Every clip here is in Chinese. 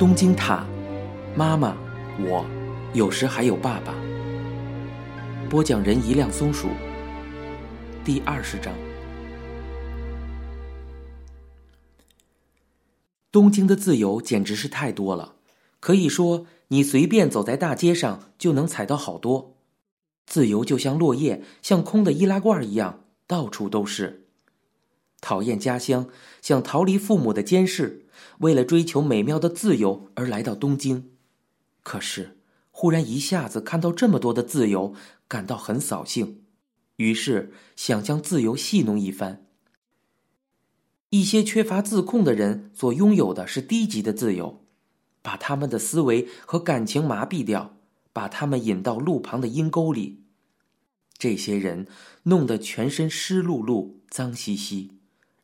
东京塔，妈妈，我，有时还有爸爸。播讲人：一辆松鼠。第二十章。东京的自由简直是太多了，可以说你随便走在大街上就能踩到好多。自由就像落叶，像空的易拉罐一样，到处都是。讨厌家乡，想逃离父母的监视，为了追求美妙的自由而来到东京。可是，忽然一下子看到这么多的自由，感到很扫兴，于是想将自由戏弄一番。一些缺乏自控的人所拥有的是低级的自由，把他们的思维和感情麻痹掉，把他们引到路旁的阴沟里。这些人弄得全身湿漉漉、脏兮兮。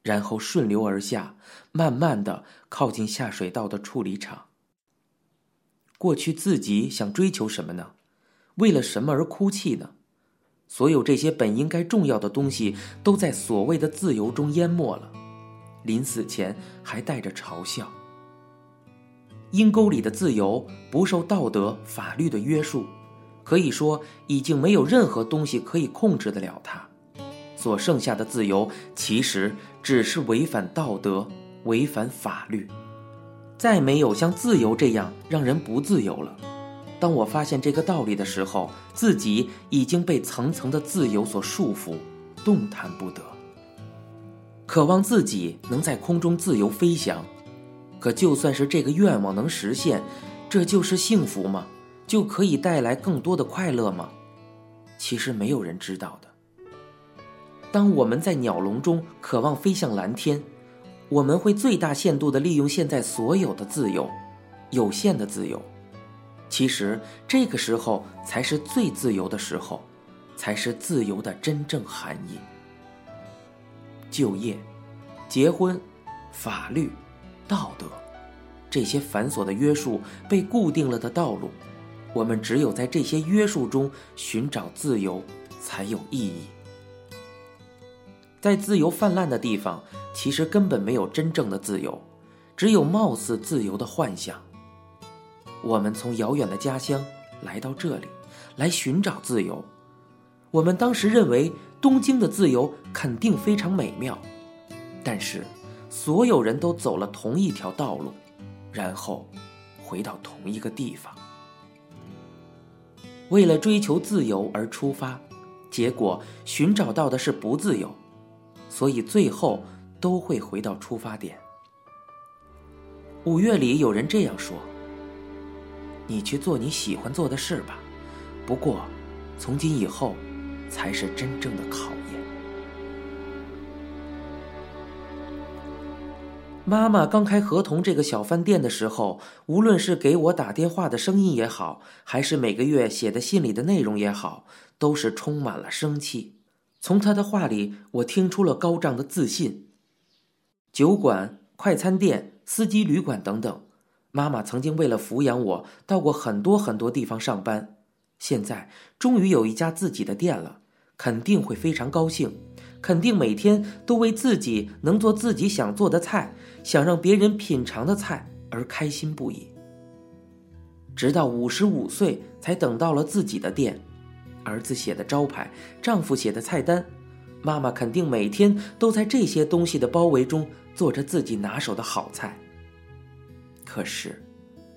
然后顺流而下，慢慢的靠近下水道的处理厂。过去自己想追求什么呢？为了什么而哭泣呢？所有这些本应该重要的东西，都在所谓的自由中淹没了。临死前还带着嘲笑。阴沟里的自由不受道德法律的约束，可以说已经没有任何东西可以控制得了它。所剩下的自由，其实只是违反道德、违反法律，再没有像自由这样让人不自由了。当我发现这个道理的时候，自己已经被层层的自由所束缚，动弹不得。渴望自己能在空中自由飞翔，可就算是这个愿望能实现，这就是幸福吗？就可以带来更多的快乐吗？其实没有人知道的。当我们在鸟笼中渴望飞向蓝天，我们会最大限度地利用现在所有的自由，有限的自由。其实这个时候才是最自由的时候，才是自由的真正含义。就业、结婚、法律、道德，这些繁琐的约束被固定了的道路，我们只有在这些约束中寻找自由，才有意义。在自由泛滥的地方，其实根本没有真正的自由，只有貌似自由的幻想。我们从遥远的家乡来到这里，来寻找自由。我们当时认为东京的自由肯定非常美妙，但是所有人都走了同一条道路，然后回到同一个地方。为了追求自由而出发，结果寻找到的是不自由。所以最后都会回到出发点。五月里有人这样说：“你去做你喜欢做的事吧，不过，从今以后，才是真正的考验。”妈妈刚开合同这个小饭店的时候，无论是给我打电话的声音也好，还是每个月写的信里的内容也好，都是充满了生气。从他的话里，我听出了高涨的自信。酒馆、快餐店、司机旅馆等等，妈妈曾经为了抚养我，到过很多很多地方上班。现在终于有一家自己的店了，肯定会非常高兴，肯定每天都为自己能做自己想做的菜、想让别人品尝的菜而开心不已。直到五十五岁，才等到了自己的店。儿子写的招牌，丈夫写的菜单，妈妈肯定每天都在这些东西的包围中做着自己拿手的好菜。可是，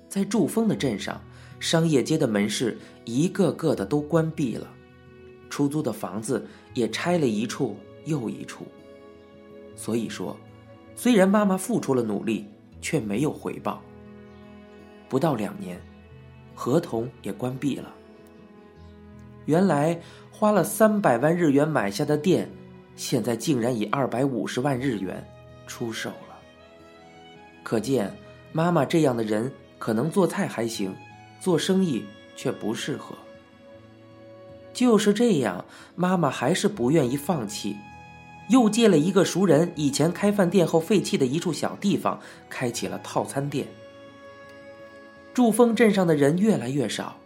在祝丰的镇上，商业街的门市一个个的都关闭了，出租的房子也拆了一处又一处。所以说，虽然妈妈付出了努力，却没有回报。不到两年，合同也关闭了。原来花了三百万日元买下的店，现在竟然以二百五十万日元出手了。可见，妈妈这样的人可能做菜还行，做生意却不适合。就是这样，妈妈还是不愿意放弃，又借了一个熟人以前开饭店后废弃的一处小地方，开起了套餐店。祝丰镇上的人越来越少。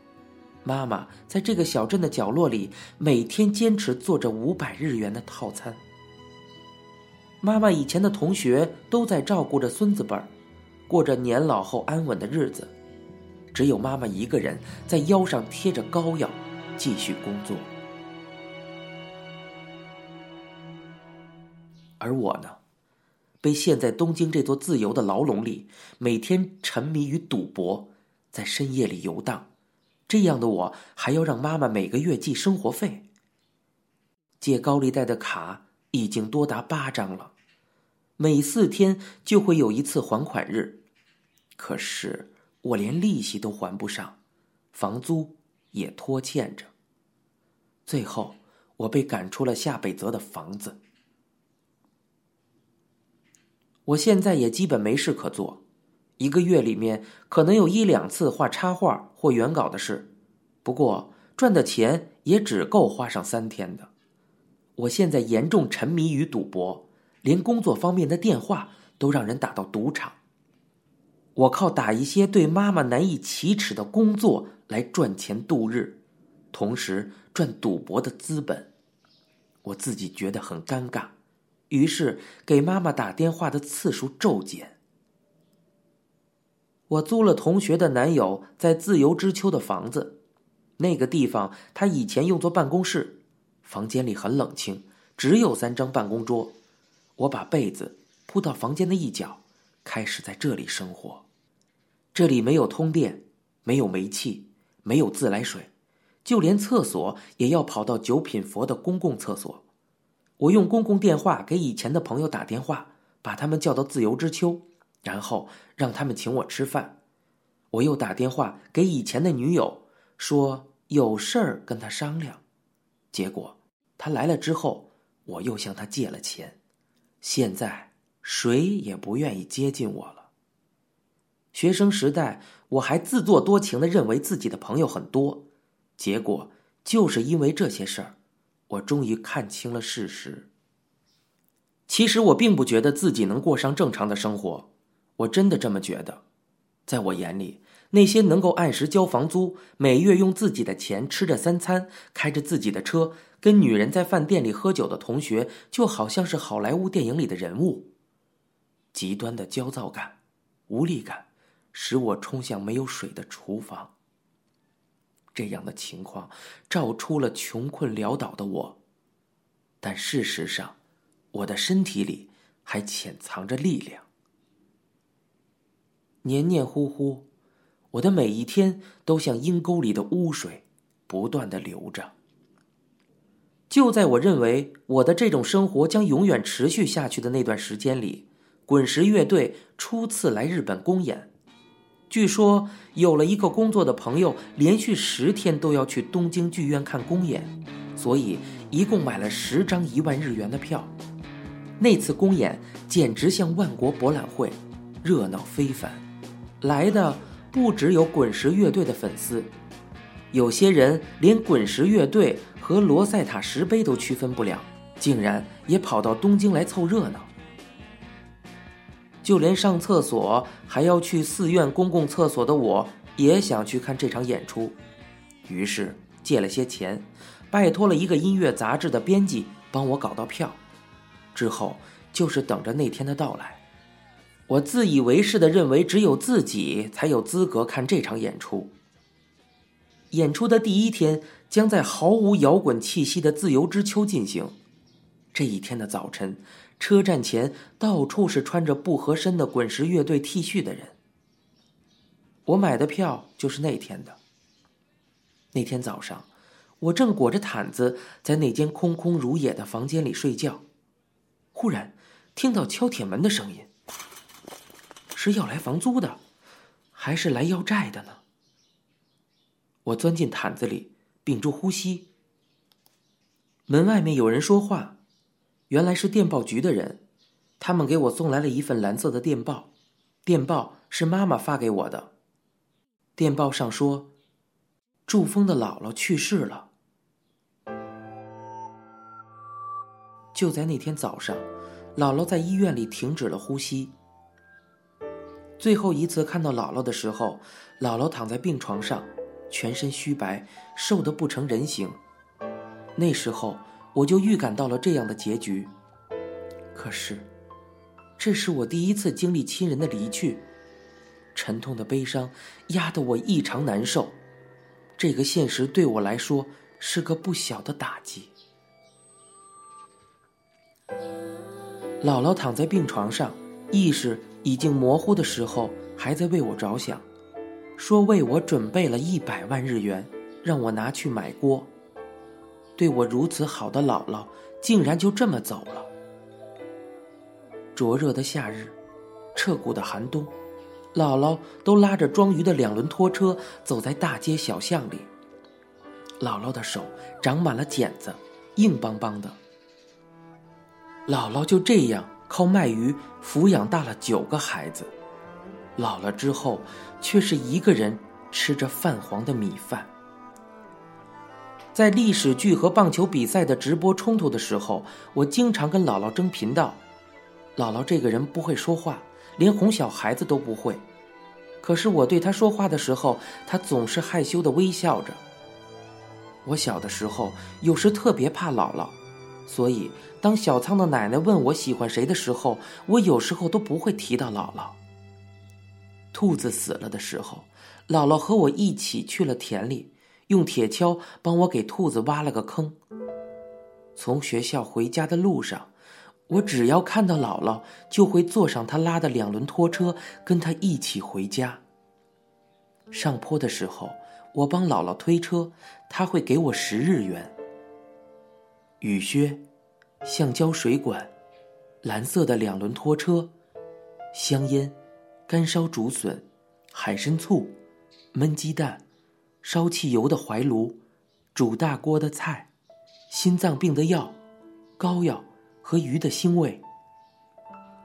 妈妈在这个小镇的角落里，每天坚持做着五百日元的套餐。妈妈以前的同学都在照顾着孙子辈儿，过着年老后安稳的日子，只有妈妈一个人在腰上贴着膏药，继续工作。而我呢，被陷在东京这座自由的牢笼里，每天沉迷于赌博，在深夜里游荡。这样的我，还要让妈妈每个月寄生活费。借高利贷的卡已经多达八张了，每四天就会有一次还款日，可是我连利息都还不上，房租也拖欠着。最后，我被赶出了夏北泽的房子。我现在也基本没事可做，一个月里面可能有一两次画插画或原稿的事，不过赚的钱也只够花上三天的。我现在严重沉迷于赌博，连工作方面的电话都让人打到赌场。我靠打一些对妈妈难以启齿的工作来赚钱度日，同时赚赌博的资本。我自己觉得很尴尬。于是给妈妈打电话的次数骤减。我租了同学的男友在自由之丘的房子，那个地方他以前用作办公室，房间里很冷清，只有三张办公桌。我把被子铺到房间的一角，开始在这里生活。这里没有通电，没有煤气，没有自来水，就连厕所也要跑到九品佛的公共厕所。我用公共电话给以前的朋友打电话，把他们叫到自由之丘，然后让他们请我吃饭。我又打电话给以前的女友，说有事儿跟他商量。结果他来了之后，我又向他借了钱。现在谁也不愿意接近我了。学生时代，我还自作多情的认为自己的朋友很多，结果就是因为这些事儿。我终于看清了事实。其实我并不觉得自己能过上正常的生活，我真的这么觉得。在我眼里，那些能够按时交房租、每月用自己的钱吃着三餐、开着自己的车、跟女人在饭店里喝酒的同学，就好像是好莱坞电影里的人物。极端的焦躁感、无力感，使我冲向没有水的厨房。这样的情况照出了穷困潦倒的我，但事实上，我的身体里还潜藏着力量。黏黏糊糊，我的每一天都像阴沟里的污水，不断的流着。就在我认为我的这种生活将永远持续下去的那段时间里，滚石乐队初次来日本公演。据说有了一个工作的朋友，连续十天都要去东京剧院看公演，所以一共买了十张一万日元的票。那次公演简直像万国博览会，热闹非凡。来的不只有滚石乐队的粉丝，有些人连滚石乐队和罗塞塔石碑都区分不了，竟然也跑到东京来凑热闹。就连上厕所还要去寺院公共厕所的我，也想去看这场演出，于是借了些钱，拜托了一个音乐杂志的编辑帮我搞到票，之后就是等着那天的到来。我自以为是的认为，只有自己才有资格看这场演出。演出的第一天将在毫无摇滚气息的自由之秋进行，这一天的早晨。车站前到处是穿着不合身的滚石乐队 T 恤的人。我买的票就是那天的。那天早上，我正裹着毯子在那间空空如也的房间里睡觉，忽然听到敲铁门的声音。是要来房租的，还是来要债的呢？我钻进毯子里，屏住呼吸。门外面有人说话。原来是电报局的人，他们给我送来了一份蓝色的电报，电报是妈妈发给我的。电报上说，祝峰的姥姥去世了。就在那天早上，姥姥在医院里停止了呼吸。最后一次看到姥姥的时候，姥姥躺在病床上，全身虚白，瘦得不成人形。那时候。我就预感到了这样的结局。可是，这是我第一次经历亲人的离去，沉痛的悲伤压得我异常难受。这个现实对我来说是个不小的打击。姥姥躺在病床上，意识已经模糊的时候，还在为我着想，说为我准备了一百万日元，让我拿去买锅。对我如此好的姥姥，竟然就这么走了。灼热的夏日，彻骨的寒冬，姥姥都拉着装鱼的两轮拖车走在大街小巷里。姥姥的手长满了茧子，硬邦邦的。姥姥就这样靠卖鱼抚养大了九个孩子，老了之后却是一个人吃着泛黄的米饭。在历史剧和棒球比赛的直播冲突的时候，我经常跟姥姥争频道。姥姥这个人不会说话，连哄小孩子都不会。可是我对她说话的时候，她总是害羞的微笑着。我小的时候有时特别怕姥姥。所以，当小仓的奶奶问我喜欢谁的时候，我有时候都不会提到姥姥。兔子死了的时候，姥姥和我一起去了田里，用铁锹帮我给兔子挖了个坑。从学校回家的路上，我只要看到姥姥，就会坐上她拉的两轮拖车，跟她一起回家。上坡的时候，我帮姥姥推车，她会给我十日元。雨靴、橡胶水管、蓝色的两轮拖车、香烟、干烧竹笋、海参醋、焖鸡蛋、烧汽油的怀炉、煮大锅的菜、心脏病的药、膏药和鱼的腥味。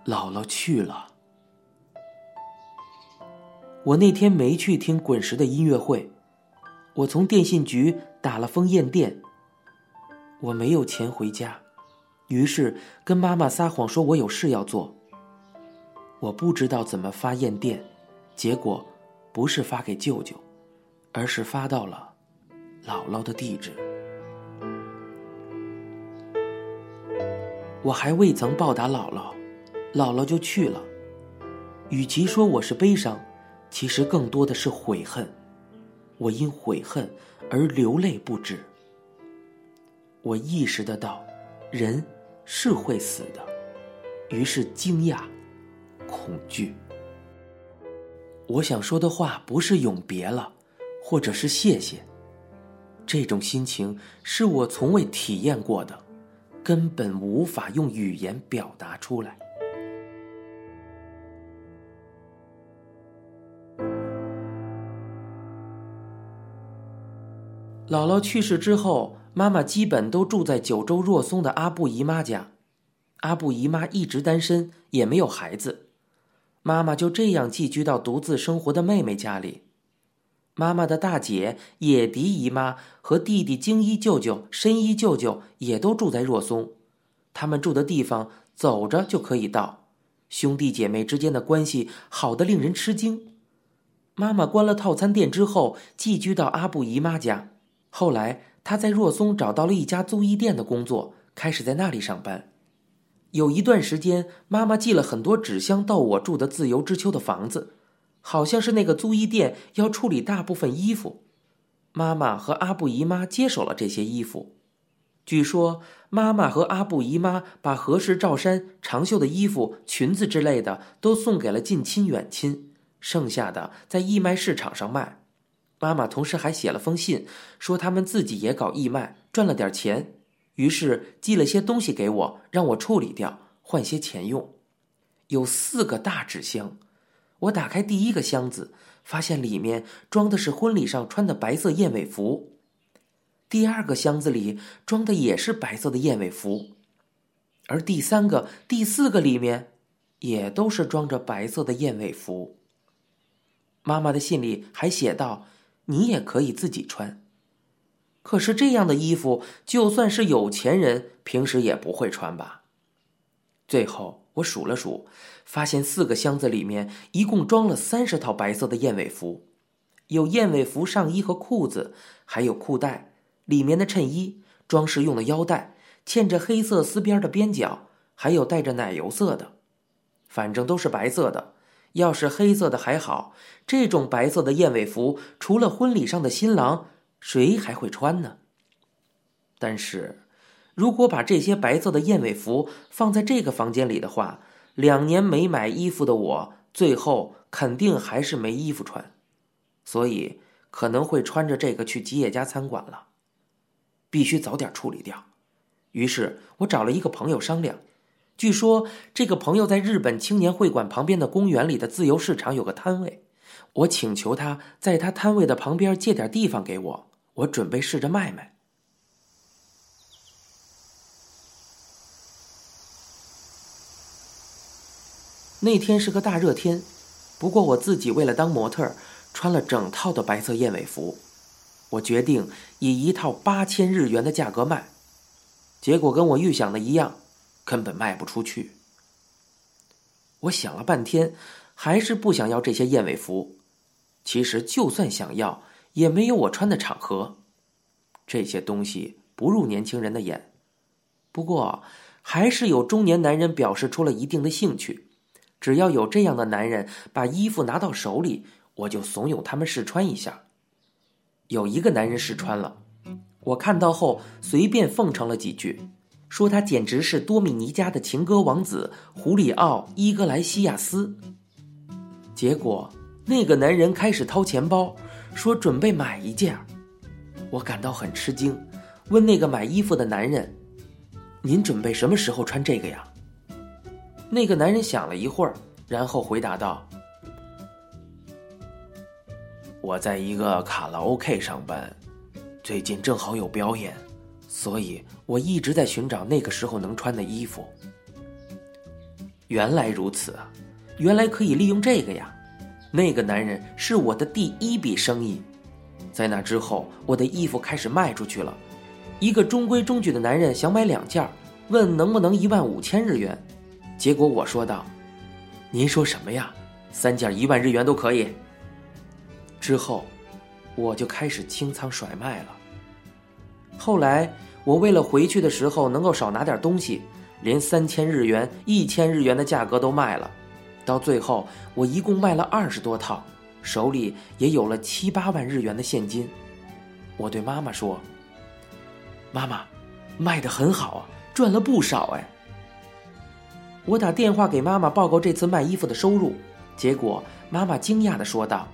姥姥去了，我那天没去听滚石的音乐会，我从电信局打了封验电。我没有钱回家，于是跟妈妈撒谎说我有事要做。我不知道怎么发验电，结果不是发给舅舅，而是发到了姥姥的地址。我还未曾报答姥姥，姥姥就去了。与其说我是悲伤，其实更多的是悔恨。我因悔恨而流泪不止。我意识得到，人是会死的，于是惊讶、恐惧。我想说的话不是永别了，或者是谢谢。这种心情是我从未体验过的，根本无法用语言表达出来。姥姥去世之后。妈妈基本都住在九州若松的阿布姨妈家，阿布姨妈一直单身，也没有孩子，妈妈就这样寄居到独自生活的妹妹家里。妈妈的大姐野迪姨妈和弟弟京一舅舅、深一舅舅也都住在若松，他们住的地方走着就可以到，兄弟姐妹之间的关系好得令人吃惊。妈妈关了套餐店之后，寄居到阿布姨妈家，后来。他在若松找到了一家租衣店的工作，开始在那里上班。有一段时间，妈妈寄了很多纸箱到我住的自由之丘的房子，好像是那个租衣店要处理大部分衣服。妈妈和阿布姨妈接手了这些衣服。据说，妈妈和阿布姨妈把合适罩衫、长袖的衣服、裙子之类的都送给了近亲远亲，剩下的在义卖市场上卖。妈妈同时还写了封信，说他们自己也搞义卖，赚了点钱，于是寄了些东西给我，让我处理掉，换些钱用。有四个大纸箱，我打开第一个箱子，发现里面装的是婚礼上穿的白色燕尾服；第二个箱子里装的也是白色的燕尾服，而第三个、第四个里面也都是装着白色的燕尾服。妈妈的信里还写道。你也可以自己穿，可是这样的衣服，就算是有钱人平时也不会穿吧。最后我数了数，发现四个箱子里面一共装了三十套白色的燕尾服，有燕尾服上衣和裤子，还有裤带，里面的衬衣、装饰用的腰带，嵌着黑色丝边的边角，还有带着奶油色的，反正都是白色的。要是黑色的还好，这种白色的燕尾服，除了婚礼上的新郎，谁还会穿呢？但是，如果把这些白色的燕尾服放在这个房间里的话，两年没买衣服的我，最后肯定还是没衣服穿，所以可能会穿着这个去吉野家餐馆了。必须早点处理掉。于是我找了一个朋友商量。据说这个朋友在日本青年会馆旁边的公园里的自由市场有个摊位，我请求他在他摊位的旁边借点地方给我，我准备试着卖卖。那天是个大热天，不过我自己为了当模特，穿了整套的白色燕尾服。我决定以一套八千日元的价格卖，结果跟我预想的一样。根本卖不出去。我想了半天，还是不想要这些燕尾服。其实就算想要，也没有我穿的场合。这些东西不入年轻人的眼。不过，还是有中年男人表示出了一定的兴趣。只要有这样的男人把衣服拿到手里，我就怂恿他们试穿一下。有一个男人试穿了，我看到后随便奉承了几句。说他简直是多米尼加的情歌王子胡里奥·伊格莱西亚斯。结果那个男人开始掏钱包，说准备买一件。我感到很吃惊，问那个买衣服的男人：“您准备什么时候穿这个呀？”那个男人想了一会儿，然后回答道：“我在一个卡拉 OK 上班，最近正好有表演。”所以我一直在寻找那个时候能穿的衣服。原来如此，原来可以利用这个呀！那个男人是我的第一笔生意，在那之后，我的衣服开始卖出去了。一个中规中矩的男人想买两件，问能不能一万五千日元，结果我说道：“您说什么呀？三件一万日元都可以。”之后，我就开始清仓甩卖了。后来。我为了回去的时候能够少拿点东西，连三千日元、一千日元的价格都卖了。到最后，我一共卖了二十多套，手里也有了七八万日元的现金。我对妈妈说：“妈妈，卖的很好啊，赚了不少哎。”我打电话给妈妈报告这次卖衣服的收入，结果妈妈惊讶的说道：“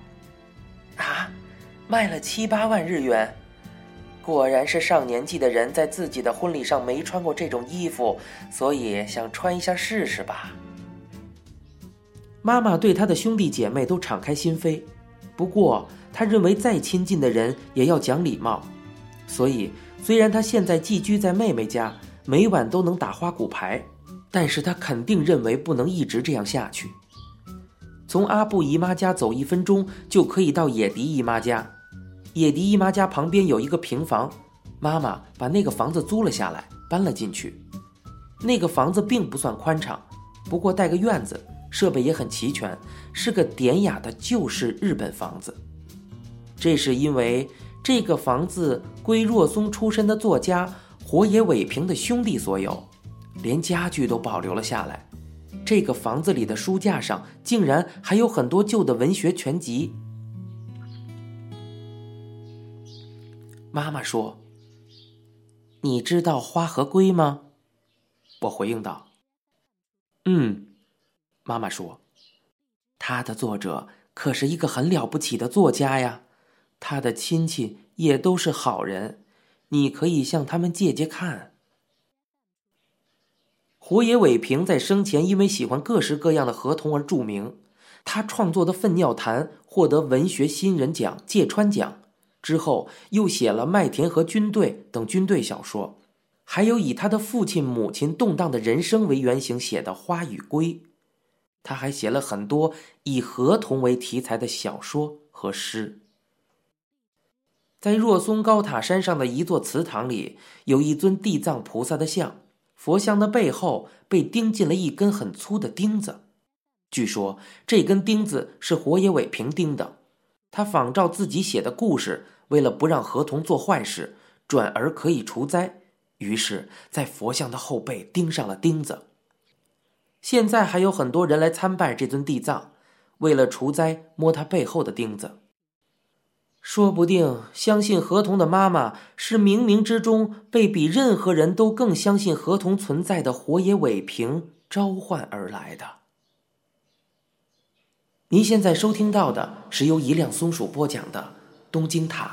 啊，卖了七八万日元。”果然是上年纪的人在自己的婚礼上没穿过这种衣服，所以想穿一下试试吧。妈妈对她的兄弟姐妹都敞开心扉，不过她认为再亲近的人也要讲礼貌，所以虽然她现在寄居在妹妹家，每晚都能打花骨牌，但是她肯定认为不能一直这样下去。从阿布姨妈家走一分钟就可以到野迪姨妈家。野迪姨妈家旁边有一个平房，妈妈把那个房子租了下来，搬了进去。那个房子并不算宽敞，不过带个院子，设备也很齐全，是个典雅的旧式日本房子。这是因为这个房子归若松出身的作家火野伟平的兄弟所有，连家具都保留了下来。这个房子里的书架上竟然还有很多旧的文学全集。妈妈说：“你知道花和龟吗？”我回应道：“嗯。”妈妈说：“他的作者可是一个很了不起的作家呀，他的亲戚也都是好人，你可以向他们借借看。”胡野伟平在生前因为喜欢各式各样的河童而著名，他创作的《粪尿谈》获得文学新人奖芥川奖。之后又写了《麦田和军队》等军队小说，还有以他的父亲、母亲动荡的人生为原型写的《花与龟》。他还写了很多以河童为题材的小说和诗。在若松高塔山上的一座祠堂里，有一尊地藏菩萨的像，佛像的背后被钉进了一根很粗的钉子。据说这根钉子是火野伟平钉的，他仿照自己写的故事。为了不让河童做坏事，转而可以除灾，于是，在佛像的后背钉上了钉子。现在还有很多人来参拜这尊地藏，为了除灾摸他背后的钉子。说不定相信河童的妈妈是冥冥之中被比任何人都更相信河童存在的火野伟平召唤而来的。您现在收听到的是由一辆松鼠播讲的《东京塔》。